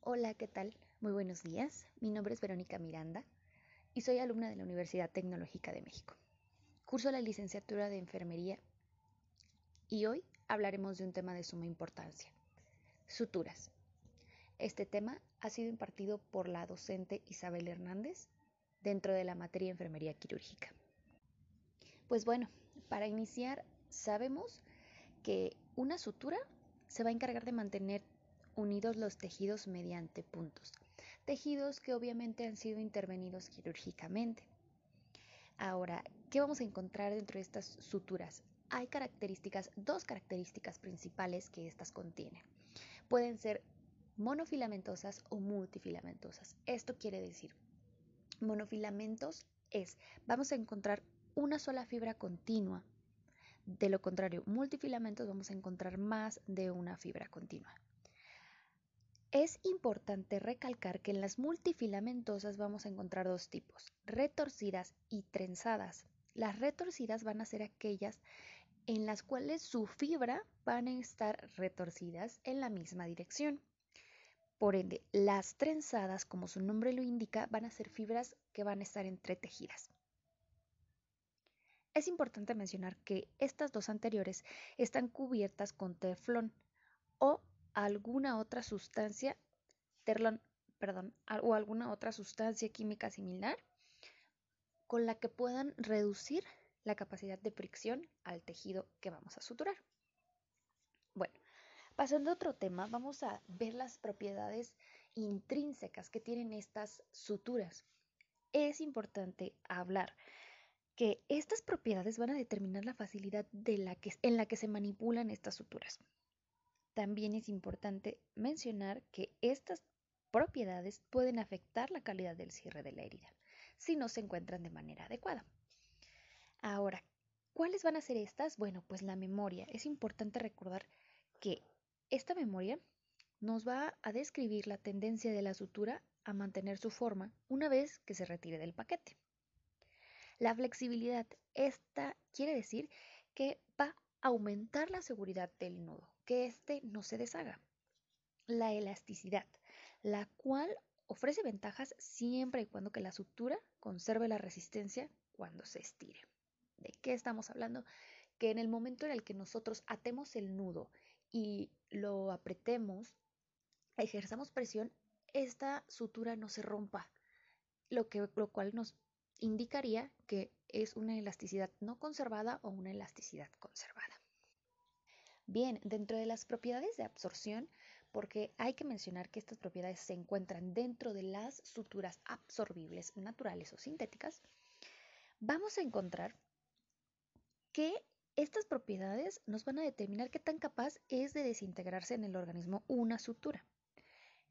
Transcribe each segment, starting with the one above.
Hola, ¿qué tal? Muy buenos días. Mi nombre es Verónica Miranda y soy alumna de la Universidad Tecnológica de México. Curso la licenciatura de Enfermería y hoy hablaremos de un tema de suma importancia, suturas. Este tema ha sido impartido por la docente Isabel Hernández dentro de la materia Enfermería Quirúrgica. Pues bueno, para iniciar, sabemos que una sutura se va a encargar de mantener unidos los tejidos mediante puntos, tejidos que obviamente han sido intervenidos quirúrgicamente. Ahora, ¿qué vamos a encontrar dentro de estas suturas? Hay características, dos características principales que estas contienen. Pueden ser monofilamentosas o multifilamentosas. Esto quiere decir, monofilamentos es, vamos a encontrar una sola fibra continua. De lo contrario, multifilamentos vamos a encontrar más de una fibra continua. Es importante recalcar que en las multifilamentosas vamos a encontrar dos tipos, retorcidas y trenzadas. Las retorcidas van a ser aquellas en las cuales su fibra van a estar retorcidas en la misma dirección. Por ende, las trenzadas, como su nombre lo indica, van a ser fibras que van a estar entretejidas. Es importante mencionar que estas dos anteriores están cubiertas con teflón o alguna otra sustancia, terlón, perdón, o alguna otra sustancia química similar con la que puedan reducir la capacidad de fricción al tejido que vamos a suturar. Bueno, pasando a otro tema, vamos a ver las propiedades intrínsecas que tienen estas suturas. Es importante hablar que estas propiedades van a determinar la facilidad de la que, en la que se manipulan estas suturas. También es importante mencionar que estas propiedades pueden afectar la calidad del cierre de la herida si no se encuentran de manera adecuada. Ahora, ¿cuáles van a ser estas? Bueno, pues la memoria. Es importante recordar que esta memoria nos va a describir la tendencia de la sutura a mantener su forma una vez que se retire del paquete. La flexibilidad, esta quiere decir que va a aumentar la seguridad del nudo que éste no se deshaga. La elasticidad, la cual ofrece ventajas siempre y cuando que la sutura conserve la resistencia cuando se estire. ¿De qué estamos hablando? Que en el momento en el que nosotros atemos el nudo y lo apretemos, ejerzamos presión, esta sutura no se rompa, lo, que, lo cual nos indicaría que es una elasticidad no conservada o una elasticidad conservada. Bien, dentro de las propiedades de absorción, porque hay que mencionar que estas propiedades se encuentran dentro de las suturas absorbibles naturales o sintéticas, vamos a encontrar que estas propiedades nos van a determinar qué tan capaz es de desintegrarse en el organismo una sutura.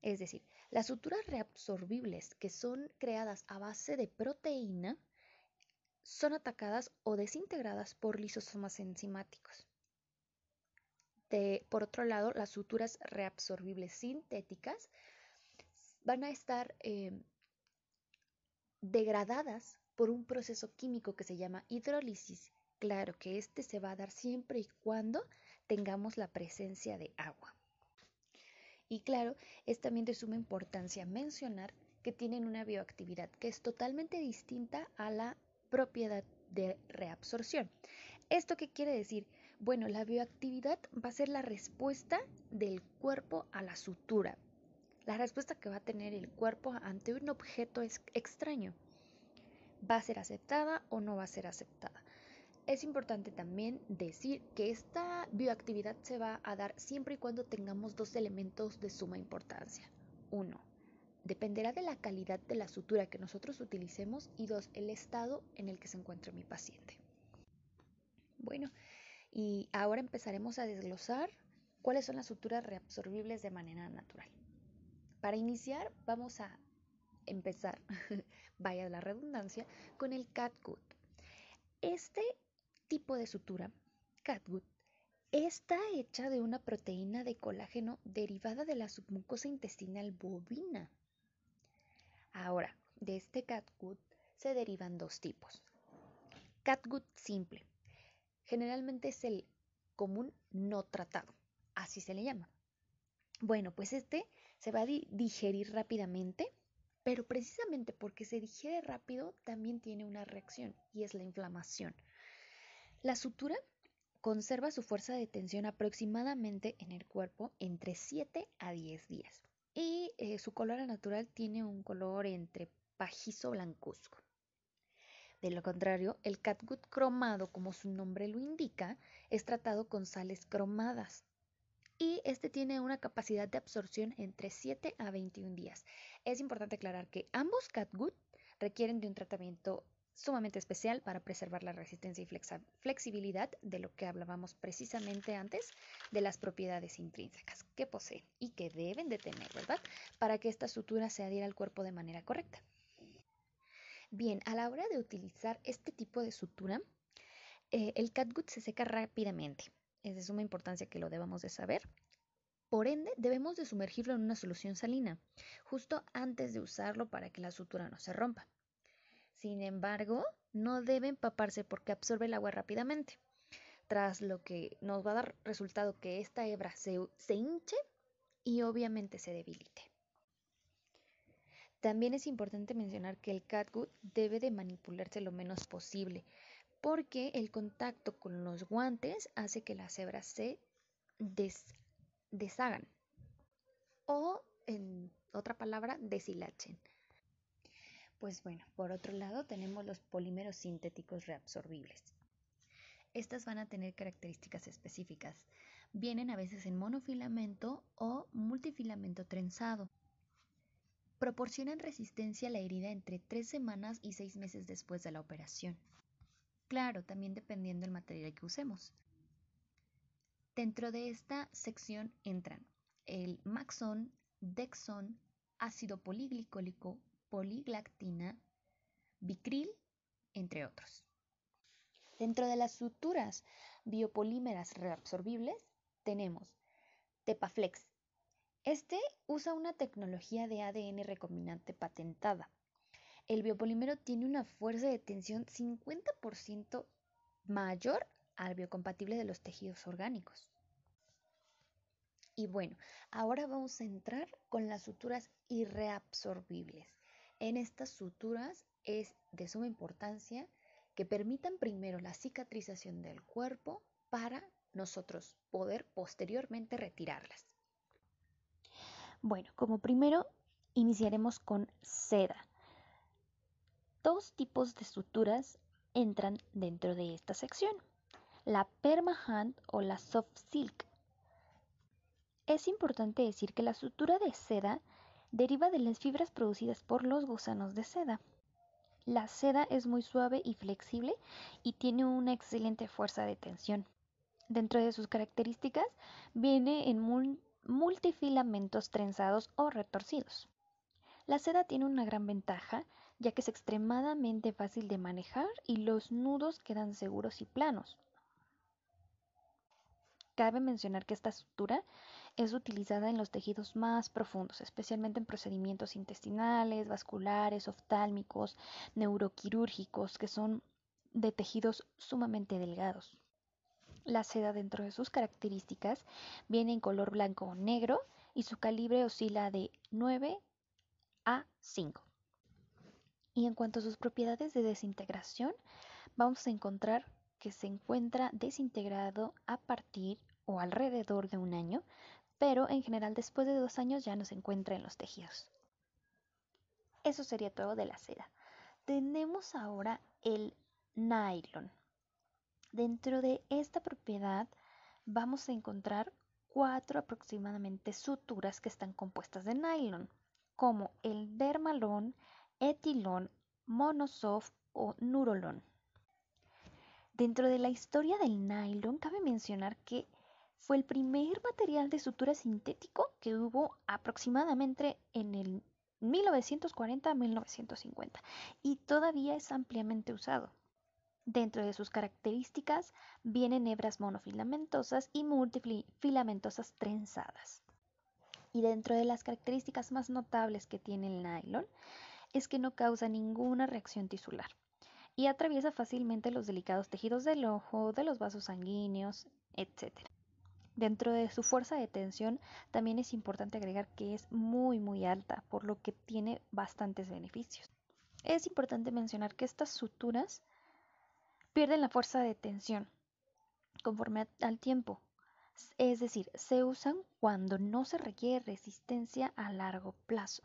Es decir, las suturas reabsorbibles que son creadas a base de proteína son atacadas o desintegradas por lisosomas enzimáticos por otro lado, las suturas reabsorbibles sintéticas van a estar em, degradadas por un proceso químico que se llama hidrólisis. Claro que este se va a dar siempre y cuando tengamos la presencia de agua. Y claro, es también de suma importancia mencionar que tienen una bioactividad que es totalmente distinta a la propiedad de reabsorción. ¿Esto qué quiere decir? Bueno, la bioactividad va a ser la respuesta del cuerpo a la sutura, la respuesta que va a tener el cuerpo ante un objeto extraño. ¿Va a ser aceptada o no va a ser aceptada? Es importante también decir que esta bioactividad se va a dar siempre y cuando tengamos dos elementos de suma importancia. Uno, dependerá de la calidad de la sutura que nosotros utilicemos y dos, el estado en el que se encuentra mi paciente. Bueno, y ahora empezaremos a desglosar cuáles son las suturas reabsorbibles de manera natural. Para iniciar vamos a empezar, vaya la redundancia, con el catgut. Este tipo de sutura, catgut, está hecha de una proteína de colágeno derivada de la submucosa intestinal bovina. Ahora, de este catgut se derivan dos tipos, catgut simple. Generalmente es el común no tratado, así se le llama. Bueno, pues este se va a digerir rápidamente, pero precisamente porque se digiere rápido también tiene una reacción y es la inflamación. La sutura conserva su fuerza de tensión aproximadamente en el cuerpo entre 7 a 10 días y eh, su color natural tiene un color entre pajizo blancuzco. De lo contrario, el catgut cromado, como su nombre lo indica, es tratado con sales cromadas y este tiene una capacidad de absorción entre 7 a 21 días. Es importante aclarar que ambos catgut requieren de un tratamiento sumamente especial para preservar la resistencia y flexibilidad de lo que hablábamos precisamente antes de las propiedades intrínsecas que poseen y que deben de tener, ¿verdad? Para que esta sutura se adhiera al cuerpo de manera correcta. Bien, a la hora de utilizar este tipo de sutura, eh, el catgut se seca rápidamente. Es de suma importancia que lo debamos de saber. Por ende, debemos de sumergirlo en una solución salina, justo antes de usarlo para que la sutura no se rompa. Sin embargo, no debe empaparse porque absorbe el agua rápidamente, tras lo que nos va a dar resultado que esta hebra se, se hinche y obviamente se debilite. También es importante mencionar que el catgut debe de manipularse lo menos posible, porque el contacto con los guantes hace que las hebras se deshagan o, en otra palabra, deshilachen. Pues bueno, por otro lado tenemos los polímeros sintéticos reabsorbibles. Estas van a tener características específicas. Vienen a veces en monofilamento o multifilamento trenzado. Proporcionan resistencia a la herida entre 3 semanas y 6 meses después de la operación. Claro, también dependiendo del material que usemos. Dentro de esta sección entran el Maxon, Dexon, ácido poliglicólico, poliglactina, bicril, entre otros. Dentro de las suturas biopolímeras reabsorbibles tenemos Tepaflex. Este usa una tecnología de ADN recombinante patentada. El biopolímero tiene una fuerza de tensión 50% mayor al biocompatible de los tejidos orgánicos. Y bueno, ahora vamos a entrar con las suturas irreabsorbibles. En estas suturas es de suma importancia que permitan primero la cicatrización del cuerpo para nosotros poder posteriormente retirarlas. Bueno, como primero iniciaremos con seda. Dos tipos de suturas entran dentro de esta sección. La permahand o la soft silk. Es importante decir que la sutura de seda deriva de las fibras producidas por los gusanos de seda. La seda es muy suave y flexible y tiene una excelente fuerza de tensión. Dentro de sus características viene en multifilamentos trenzados o retorcidos. La seda tiene una gran ventaja ya que es extremadamente fácil de manejar y los nudos quedan seguros y planos. Cabe mencionar que esta sutura es utilizada en los tejidos más profundos, especialmente en procedimientos intestinales, vasculares, oftálmicos, neuroquirúrgicos, que son de tejidos sumamente delgados. La seda dentro de sus características viene en color blanco o negro y su calibre oscila de 9 a 5. Y en cuanto a sus propiedades de desintegración, vamos a encontrar que se encuentra desintegrado a partir o alrededor de un año, pero en general después de dos años ya no se encuentra en los tejidos. Eso sería todo de la seda. Tenemos ahora el nylon. Dentro de esta propiedad vamos a encontrar cuatro aproximadamente suturas que están compuestas de nylon, como el dermalón, etilón, monosoft o nurolón. Dentro de la historia del nylon cabe mencionar que fue el primer material de sutura sintético que hubo aproximadamente en el 1940 1950 y todavía es ampliamente usado. Dentro de sus características vienen hebras monofilamentosas y multifilamentosas trenzadas. Y dentro de las características más notables que tiene el nylon es que no causa ninguna reacción tisular. y atraviesa fácilmente los delicados tejidos del ojo, de los vasos sanguíneos, etc. Dentro de su fuerza de tensión también es importante agregar que es muy muy alta, por lo que tiene bastantes beneficios. Es importante mencionar que estas suturas pierden la fuerza de tensión conforme al tiempo, es decir, se usan cuando no se requiere resistencia a largo plazo.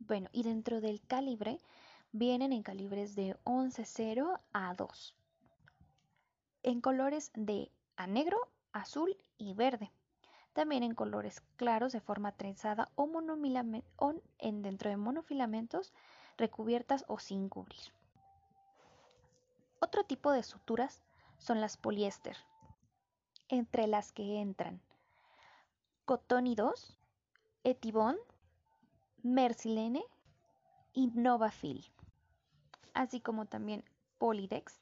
Bueno, y dentro del calibre vienen en calibres de 11.0 a 2, en colores de a negro azul y verde. También en colores claros de forma trenzada o, en dentro de monofilamentos recubiertas o sin cubrir. Otro tipo de suturas son las poliéster, entre las que entran Cotonidos, Etibon, Mercilene y Novafil, así como también Polidex,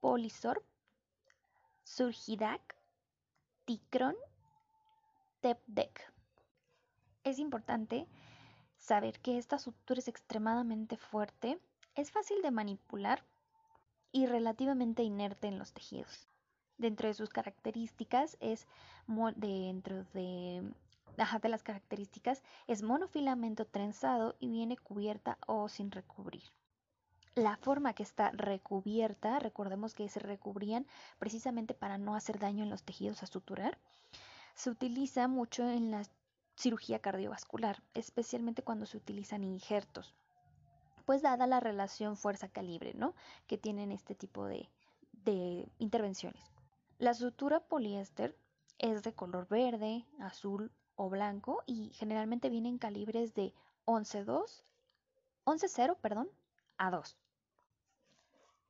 Polisorb, Surgidac, Ticron, Tepdec. Es importante saber que esta sutura es extremadamente fuerte, es fácil de manipular y relativamente inerte en los tejidos. Dentro de sus características es dentro de, de las características es monofilamento trenzado y viene cubierta o sin recubrir. La forma que está recubierta, recordemos que se recubrían precisamente para no hacer daño en los tejidos a suturar, se utiliza mucho en la cirugía cardiovascular, especialmente cuando se utilizan injertos. Pues dada la relación fuerza-calibre, ¿no? Que tienen este tipo de, de intervenciones. La sutura poliéster es de color verde, azul o blanco y generalmente vienen calibres de 11.2, 11.0, perdón, a 2.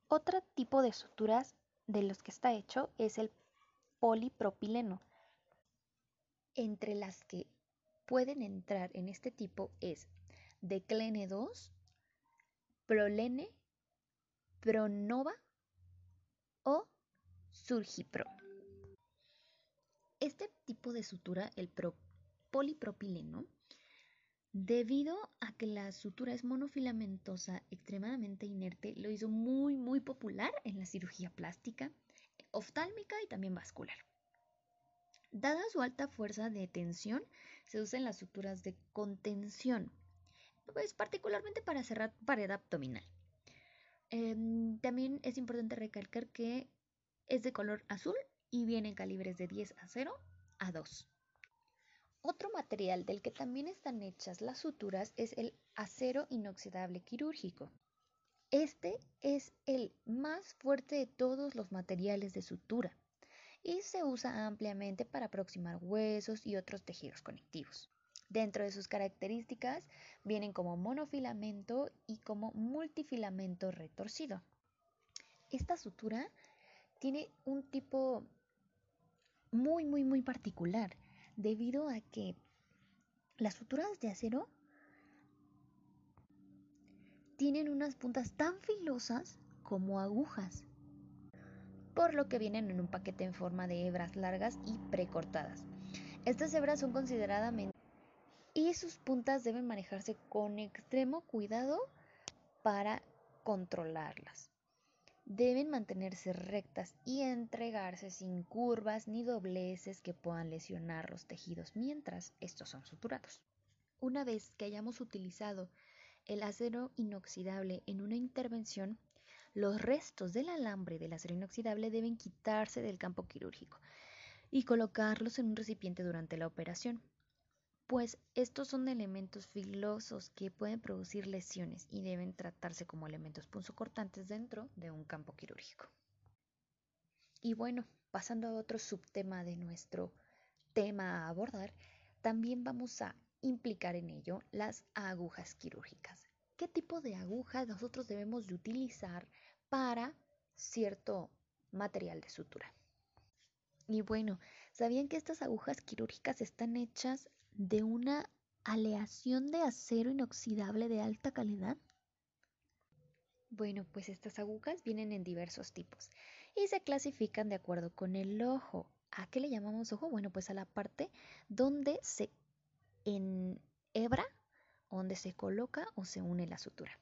Otro tipo de suturas de los que está hecho es el polipropileno, entre las que pueden entrar en este tipo es Declene 2, Prolene, Pronova o Surgipro. Este tipo de sutura, el polipropileno, debido a que la sutura es monofilamentosa, extremadamente inerte, lo hizo muy muy popular en la cirugía plástica, oftálmica y también vascular. Dada su alta fuerza de tensión, se usan las suturas de contención, pues particularmente para cerrar pared abdominal. Em, también es importante recalcar que es de color azul y viene en calibres de 10 a 0 a 2. Otro material del que también están hechas las suturas es el acero inoxidable quirúrgico. Este es el más fuerte de todos los materiales de sutura y se usa ampliamente para aproximar huesos y otros tejidos conectivos. Dentro de sus características vienen como monofilamento y como multifilamento retorcido. Esta sutura tiene un tipo muy, muy, muy particular debido a que las suturas de acero tienen unas puntas tan filosas como agujas por lo que vienen en un paquete en forma de hebras largas y precortadas. Estas hebras son consideradamente y sus puntas deben manejarse con extremo cuidado para controlarlas. Deben mantenerse rectas y entregarse sin curvas ni dobleces que puedan lesionar los tejidos mientras estos son suturados. Una vez que hayamos utilizado el acero inoxidable en una intervención, los restos del alambre del acero inoxidable deben quitarse del campo quirúrgico y colocarlos en un recipiente durante la operación, pues estos son elementos filosos que pueden producir lesiones y deben tratarse como elementos punzocortantes dentro de un campo quirúrgico. Y bueno, pasando a otro subtema de nuestro tema a abordar, también vamos a implicar en ello las agujas quirúrgicas. ¿Qué tipo de agujas nosotros debemos de utilizar para cierto material de sutura. Y bueno, ¿sabían que estas agujas quirúrgicas están hechas de una aleación de acero inoxidable de alta calidad? Bueno, pues estas agujas vienen en diversos tipos y se clasifican de acuerdo con el ojo. ¿A qué le llamamos ojo? Bueno, pues a la parte donde se enhebra, donde se coloca o se une la sutura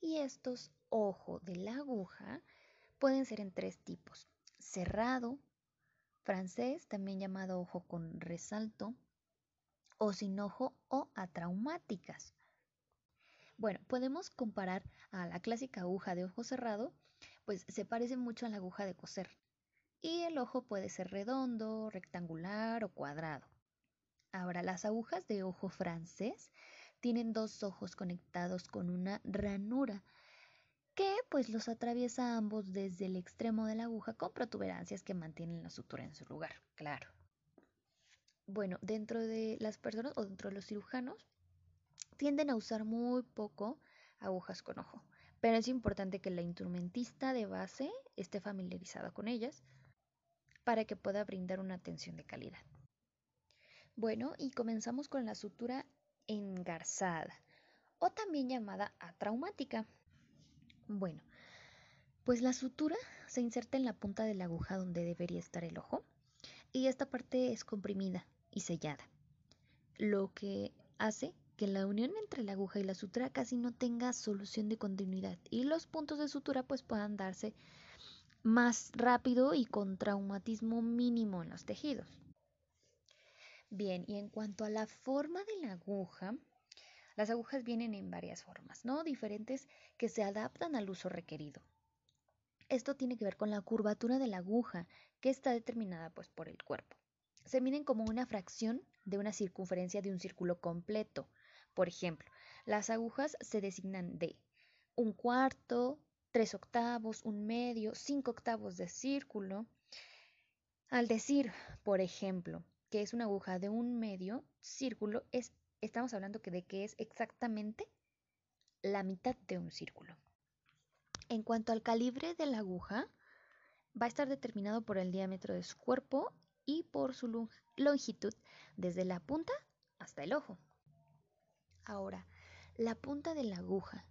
y estos ojo de la aguja pueden ser en tres tipos. Cerrado, francés, también llamado ojo con resalto, o sin ojo o atraumáticas. Bueno, podemos comparar a la clásica aguja de ojo cerrado, pues se parece mucho a la aguja de coser. Y el ojo puede ser redondo, rectangular o cuadrado. Ahora, las agujas de ojo francés tienen dos ojos conectados con una ranura que pues los atraviesa ambos desde el extremo de la aguja con protuberancias que mantienen la sutura en su lugar, claro. Bueno, dentro de las personas o dentro de los cirujanos tienden a usar muy poco agujas con ojo, pero es importante que la instrumentista de base esté familiarizada con ellas para que pueda brindar una atención de calidad. Bueno, y comenzamos con la sutura engarzada o también llamada atraumática. Bueno, pues la sutura se inserta en la punta de la aguja donde debería estar el ojo y esta parte es comprimida y sellada, lo que hace que la unión entre la aguja y la sutura casi no tenga solución de continuidad y los puntos de sutura pues puedan darse más rápido y con traumatismo mínimo en los tejidos. Bien, y en cuanto a la forma de la aguja, las agujas vienen en varias formas, ¿no? Diferentes que se adaptan al uso requerido. Esto tiene que ver con la curvatura de la aguja, que está determinada pues por el cuerpo. Se miden como una fracción de una circunferencia de un círculo completo. Por ejemplo, las agujas se designan de un cuarto, tres octavos, un medio, cinco octavos de círculo. Al decir, por ejemplo, que es una aguja de un medio círculo, es estamos hablando que de que es exactamente la mitad de un círculo. En cuanto al calibre de la aguja, va a estar determinado por el diámetro de su cuerpo por su longitud desde la punta hasta el ojo. Ahora, la punta de la aguja.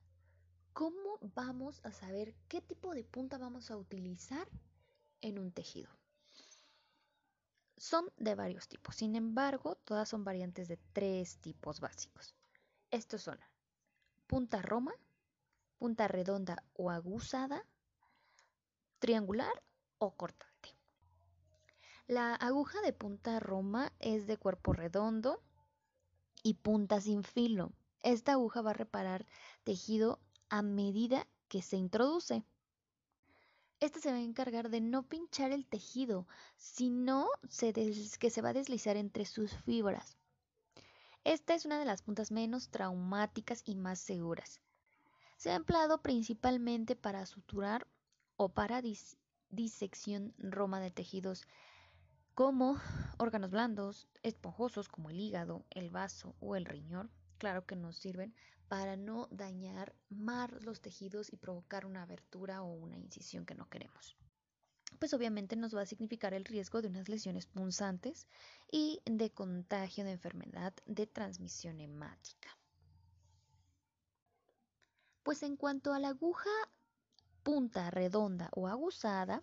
¿Cómo vamos a saber qué tipo de punta vamos a utilizar en un tejido? Son de varios tipos, sin embargo, todas son variantes de tres tipos básicos. Estos son punta roma, punta redonda o aguzada, triangular o cortante. La aguja de punta roma es de cuerpo redondo y punta sin filo. Esta aguja va a reparar tejido a medida que se introduce. Esta se va a encargar de no pinchar el tejido, sino que se va a deslizar entre sus fibras. Esta es una de las puntas menos traumáticas y más seguras. Se ha empleado principalmente para suturar o para disección roma de tejidos como órganos blandos, esponjosos como el hígado, el vaso o el riñón. Claro que nos sirven para no dañar más los tejidos y provocar una abertura o una incisión que no queremos. Pues obviamente nos va a significar el riesgo de unas lesiones punzantes y de contagio de enfermedad de transmisión hemática. Pues en cuanto a la aguja punta redonda o aguzada,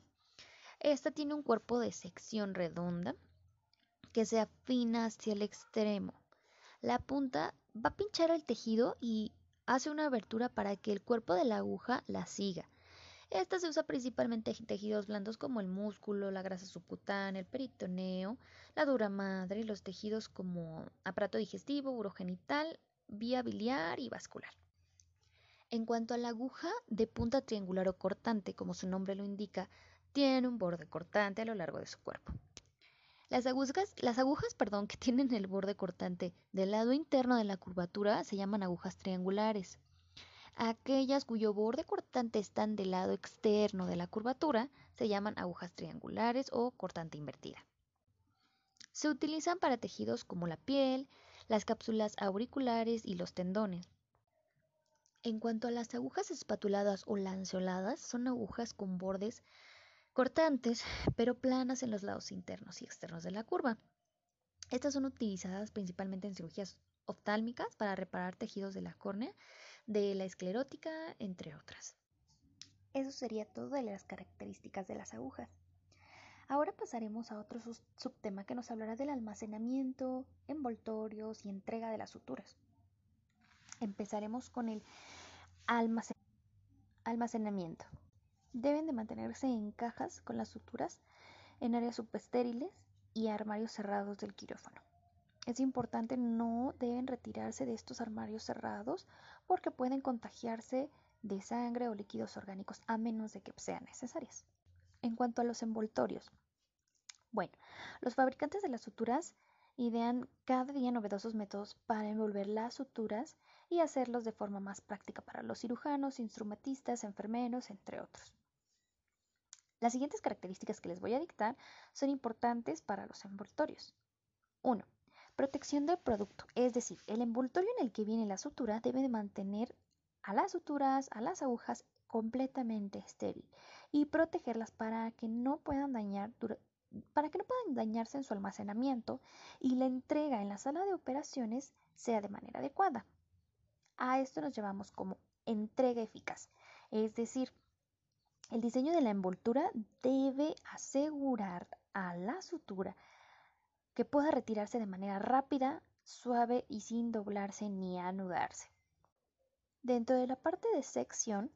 esta tiene un cuerpo de sección redonda que se afina hacia el extremo. La punta va a pinchar el tejido y hace una abertura para que el cuerpo de la aguja la siga. Esta se usa principalmente en tejidos blandos como el músculo, la grasa subcutánea, el peritoneo, la dura madre, y los tejidos como aparato digestivo, urogenital, vía biliar y vascular. En cuanto a la aguja de punta triangular o cortante, como su nombre lo indica, tiene un borde cortante a lo largo de su cuerpo. Las agujas, las agujas perdón, que tienen el borde cortante del lado interno de la curvatura se llaman agujas triangulares. Aquellas cuyo borde cortante están del lado externo de la curvatura se llaman agujas triangulares o cortante invertida. Se utilizan para tejidos como la piel, las cápsulas auriculares y los tendones. En cuanto a las agujas espatuladas o lanceoladas, son agujas con bordes cortantes, pero planas en los lados internos y externos de la curva. Estas son utilizadas principalmente en cirugías oftálmicas para reparar tejidos de la córnea, de la esclerótica, entre otras. Eso sería todo de las características de las agujas. Ahora pasaremos a otro subtema que nos hablará del almacenamiento, envoltorios y entrega de las suturas. Empezaremos con el almacenamiento Almacenamiento. Deben de mantenerse en cajas con las suturas, en áreas subestériles y armarios cerrados del quirófano. Es importante no deben retirarse de estos armarios cerrados porque pueden contagiarse de sangre o líquidos orgánicos a menos de que sean necesarias. En cuanto a los envoltorios, bueno, los fabricantes de las suturas idean cada día novedosos métodos para envolver las suturas y hacerlos de forma más práctica para los cirujanos, instrumentistas, enfermeros, entre otros. Las siguientes características que les voy a dictar son importantes para los envoltorios. 1. Protección del producto, es decir, el envoltorio en el que viene la sutura debe de mantener a las suturas, a las agujas completamente estéril y protegerlas para que no puedan para que no puedan dañarse en su almacenamiento y la entrega en la sala de operaciones sea de manera adecuada. A esto nos llamamos como entrega eficaz, es decir, el diseño de la envoltura debe asegurar a la sutura que pueda retirarse de manera rápida, suave y sin doblarse ni anudarse. Dentro de la parte de sección,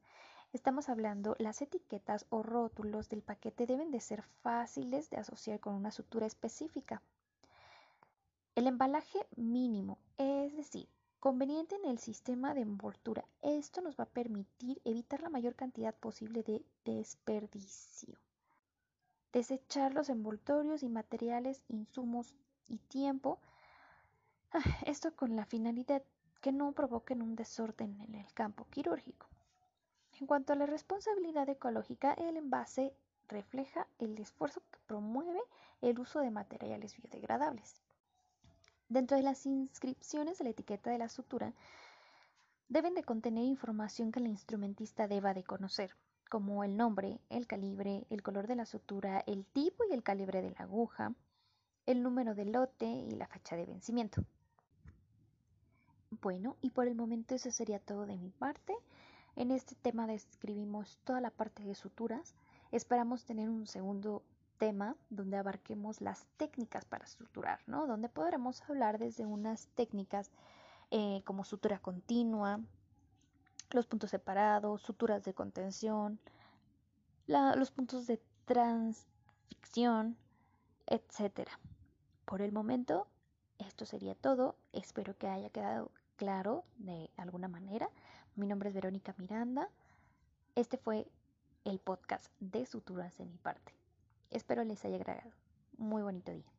Estamos hablando, las etiquetas o rótulos del paquete deben de ser fáciles de asociar con una sutura específica. El embalaje mínimo, es decir, conveniente en el sistema de envoltura. Esto nos va a permitir evitar la mayor cantidad posible de desperdicio. Desechar los envoltorios y materiales, insumos y tiempo. Ah, esto con la finalidad que no provoquen un desorden en el campo quirúrgico. En cuanto a la responsabilidad ecológica, el envase refleja el esfuerzo que promueve el uso de materiales biodegradables. Dentro de las inscripciones de la etiqueta de la sutura, deben de contener información que el instrumentista deba de conocer, como el nombre, el calibre, el color de la sutura, el tipo y el calibre de la aguja, el número de lote y la fecha de vencimiento. Bueno, y por el momento eso sería todo de mi parte. En este tema describimos toda la parte de suturas. Esperamos tener un segundo tema donde abarquemos las técnicas para suturar, ¿no? Donde podremos hablar desde unas técnicas eh, como sutura continua, los puntos separados, suturas de contención, los puntos de transficción, etc. Por el momento, esto sería todo. Espero que haya quedado claro de alguna manera. Mi nombre es Verónica Miranda. Este fue el podcast de Suturas de mi parte. Espero les haya agradado. Muy bonito día.